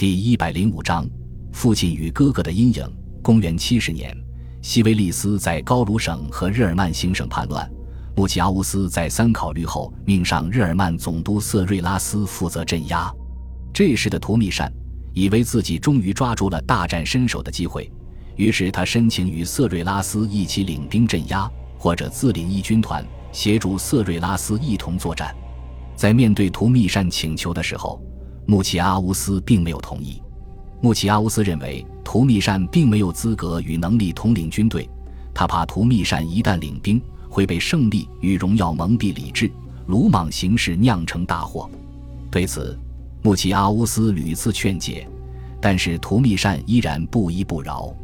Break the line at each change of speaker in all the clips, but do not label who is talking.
第一百零五章，父亲与哥哥的阴影。公元七十年，西维利斯在高卢省和日耳曼行省叛乱。穆奇阿乌斯再三考虑后，命上日耳曼总督瑟瑞拉斯负责镇压。这时的图密善以为自己终于抓住了大展身手的机会，于是他申请与瑟瑞拉斯一起领兵镇压，或者自领一军团协助瑟瑞拉斯一同作战。在面对图密善请求的时候，穆奇阿乌斯并没有同意。穆奇阿乌斯认为图密善并没有资格与能力统领军队，他怕图密善一旦领兵会被胜利与荣耀蒙蔽理智，鲁莽行事酿成大祸。对此，穆奇阿乌斯屡次劝解，但是图密善依然不依不饶。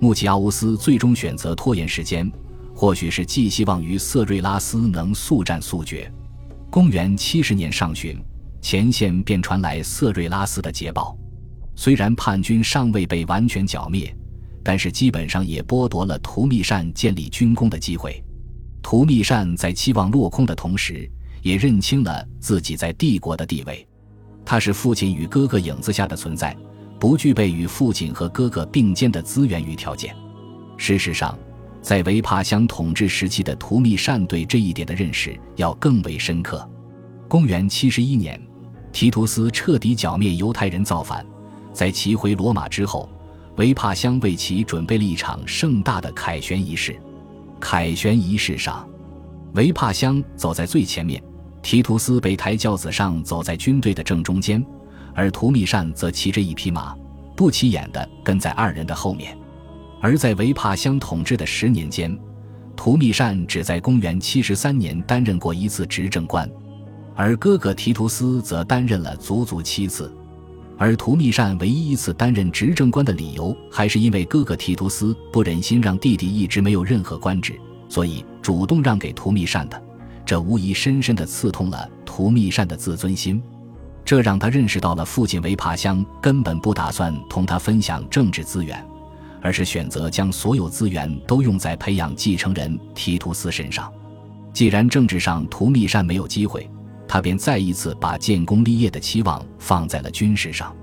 穆奇阿乌斯最终选择拖延时间，或许是寄希望于瑟瑞拉斯能速战速决。公元七十年上旬。前线便传来瑟瑞拉斯的捷报，虽然叛军尚未被完全剿灭，但是基本上也剥夺了图密善建立军功的机会。图密善在期望落空的同时，也认清了自己在帝国的地位。他是父亲与哥哥影子下的存在，不具备与父亲和哥哥并肩的资源与条件。事实上，在维帕乡统治时期的图密善对这一点的认识要更为深刻。公元七十一年。提图斯彻底剿灭犹太人造反，在骑回罗马之后，维帕乡为其准备了一场盛大的凯旋仪式。凯旋仪式上，维帕乡走在最前面，提图斯被抬轿子上走在军队的正中间，而图密善则骑着一匹马，不起眼的跟在二人的后面。而在维帕乡统治的十年间，图密善只在公元七十三年担任过一次执政官。而哥哥提图斯则担任了足足七次，而图密善唯一一次担任执政官的理由，还是因为哥哥提图斯不忍心让弟弟一直没有任何官职，所以主动让给图密善的。这无疑深深地刺痛了图密善的自尊心，这让他认识到了父亲维帕乡根本不打算同他分享政治资源，而是选择将所有资源都用在培养继承人提图斯身上。既然政治上图密善没有机会，他便再一次把建功立业的期望放在了军事上。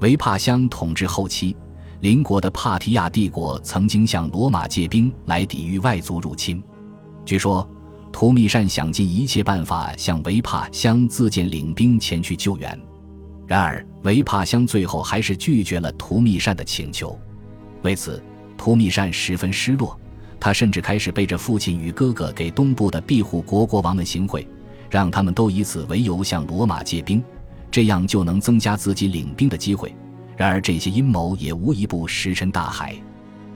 维帕乡统治后期，邻国的帕提亚帝国曾经向罗马借兵来抵御外族入侵。据说，图密善想尽一切办法向维帕乡自荐领兵前去救援，然而维帕乡最后还是拒绝了图密善的请求。为此，图密善十分失落，他甚至开始背着父亲与哥哥给东部的庇护国国王们行贿。让他们都以此为由向罗马借兵，这样就能增加自己领兵的机会。然而，这些阴谋也无一不石沉大海。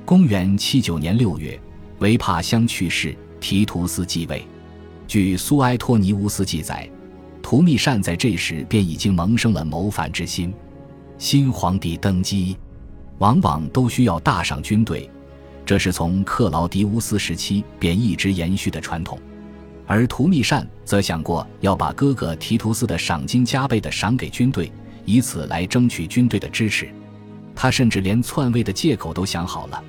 公元七九年六月，维帕乡去世，提图斯继位。据苏埃托尼乌斯记载，图密善在这时便已经萌生了谋反之心。新皇帝登基，往往都需要大赏军队，这是从克劳迪乌斯时期便一直延续的传统。而图密善则想过要把哥哥提图斯的赏金加倍的赏给军队，以此来争取军队的支持。他甚至连篡位的借口都想好了。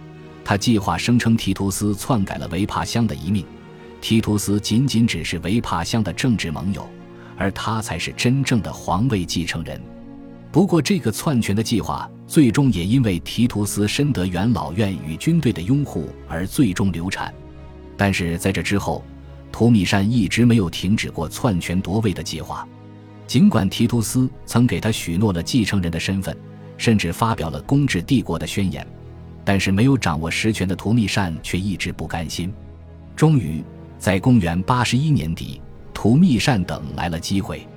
他计划声称提图斯篡改了维帕乡的遗命，提图斯仅仅只是维帕乡的政治盟友，而他才是真正的皇位继承人。不过，这个篡权的计划最终也因为提图斯深得元老院与军队的拥护而最终流产。但是在这之后，图米善一直没有停止过篡权夺位的计划，尽管提图斯曾给他许诺了继承人的身份，甚至发表了公治帝国的宣言，但是没有掌握实权的图密善却一直不甘心。终于，在公元八十一年底，图密善等来了机会，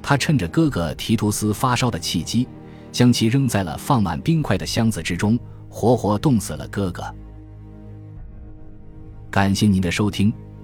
他趁着哥哥提图斯发烧的契机，将其扔在了放满冰块的箱子之中，活活冻死了哥哥。感谢您的收听。